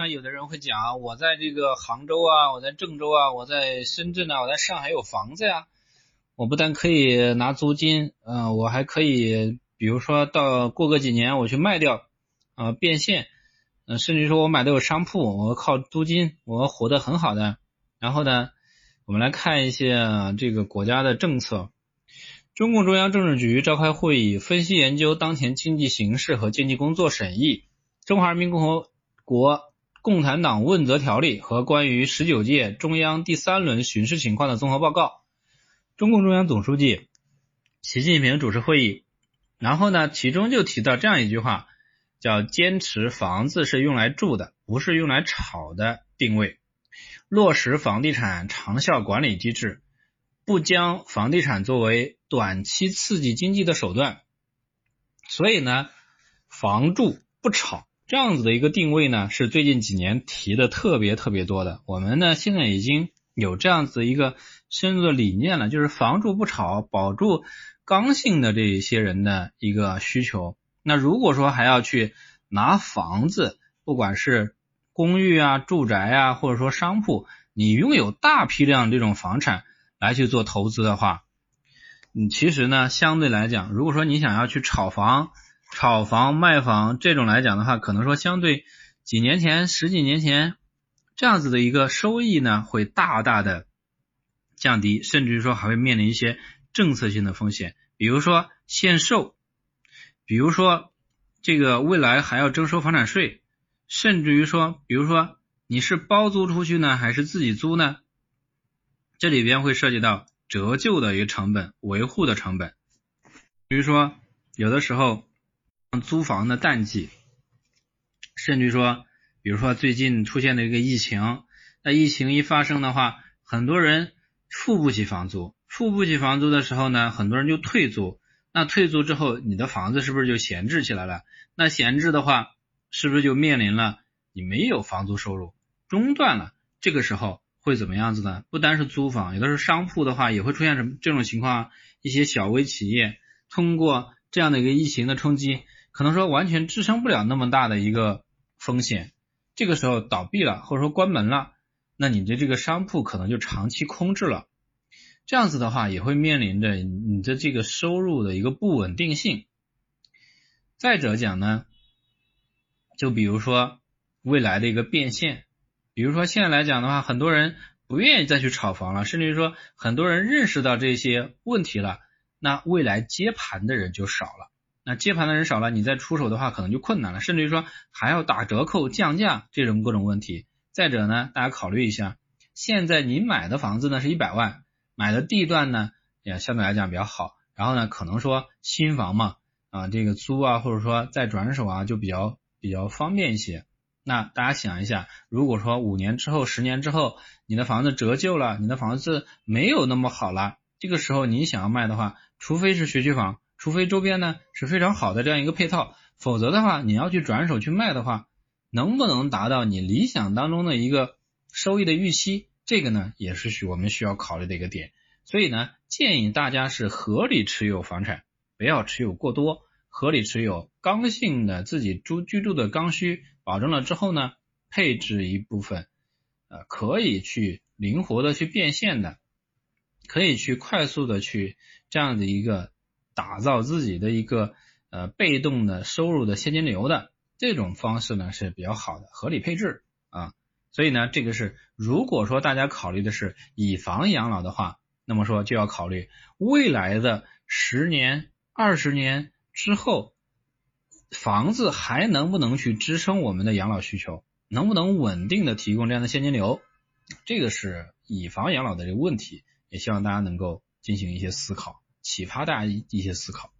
那有的人会讲，我在这个杭州啊，我在郑州啊，我在深圳啊，我在上海有房子呀，我不但可以拿租金，嗯，我还可以，比如说到过个几年我去卖掉，啊，变现，嗯，甚至说我买的有商铺，我靠租金，我活得很好的。然后呢，我们来看一些这个国家的政策。中共中央政治局召开会议，分析研究当前经济形势和经济工作审议《中华人民共和国》。共产党问责条例和关于十九届中央第三轮巡视情况的综合报告。中共中央总书记习近平主持会议，然后呢，其中就提到这样一句话，叫坚持房子是用来住的，不是用来炒的定位，落实房地产长效管理机制，不将房地产作为短期刺激经济的手段。所以呢，房住不炒。这样子的一个定位呢，是最近几年提的特别特别多的。我们呢现在已经有这样子一个深入的理念了，就是房住不炒，保住刚性的这一些人的一个需求。那如果说还要去拿房子，不管是公寓啊、住宅啊，或者说商铺，你拥有大批量这种房产来去做投资的话，你其实呢相对来讲，如果说你想要去炒房，炒房卖房这种来讲的话，可能说相对几年前、十几年前这样子的一个收益呢，会大大的降低，甚至于说还会面临一些政策性的风险，比如说限售，比如说这个未来还要征收房产税，甚至于说，比如说你是包租出去呢，还是自己租呢？这里边会涉及到折旧的一个成本、维护的成本，比如说有的时候。租房的淡季，甚至说，比如说最近出现的一个疫情，那疫情一发生的话，很多人付不起房租，付不起房租的时候呢，很多人就退租。那退租之后，你的房子是不是就闲置起来了？那闲置的话，是不是就面临了你没有房租收入，中断了？这个时候会怎么样子呢？不单是租房，有的时候商铺的话，也会出现什么这种情况？一些小微企业通过这样的一个疫情的冲击。可能说完全支撑不了那么大的一个风险，这个时候倒闭了或者说关门了，那你的这个商铺可能就长期空置了，这样子的话也会面临着你的这个收入的一个不稳定性。再者讲呢，就比如说未来的一个变现，比如说现在来讲的话，很多人不愿意再去炒房了，甚至于说很多人认识到这些问题了，那未来接盘的人就少了。那接盘的人少了，你再出手的话可能就困难了，甚至于说还要打折扣、降价这种各种问题。再者呢，大家考虑一下，现在你买的房子呢是一百万，买的地段呢也相对来讲比较好，然后呢可能说新房嘛啊这个租啊或者说再转手啊就比较比较方便一些。那大家想一下，如果说五年之后、十年之后你的房子折旧了，你的房子没有那么好了，这个时候你想要卖的话，除非是学区房。除非周边呢是非常好的这样一个配套，否则的话，你要去转手去卖的话，能不能达到你理想当中的一个收益的预期？这个呢也是需我们需要考虑的一个点。所以呢，建议大家是合理持有房产，不要持有过多，合理持有刚性的自己住居住的刚需保证了之后呢，配置一部分，呃，可以去灵活的去变现的，可以去快速的去这样的一个。打造自己的一个呃被动的收入的现金流的这种方式呢是比较好的，合理配置啊，所以呢这个是如果说大家考虑的是以房养老的话，那么说就要考虑未来的十年、二十年之后，房子还能不能去支撑我们的养老需求，能不能稳定的提供这样的现金流，这个是以房养老的这个问题，也希望大家能够进行一些思考。启发大家一一些思考。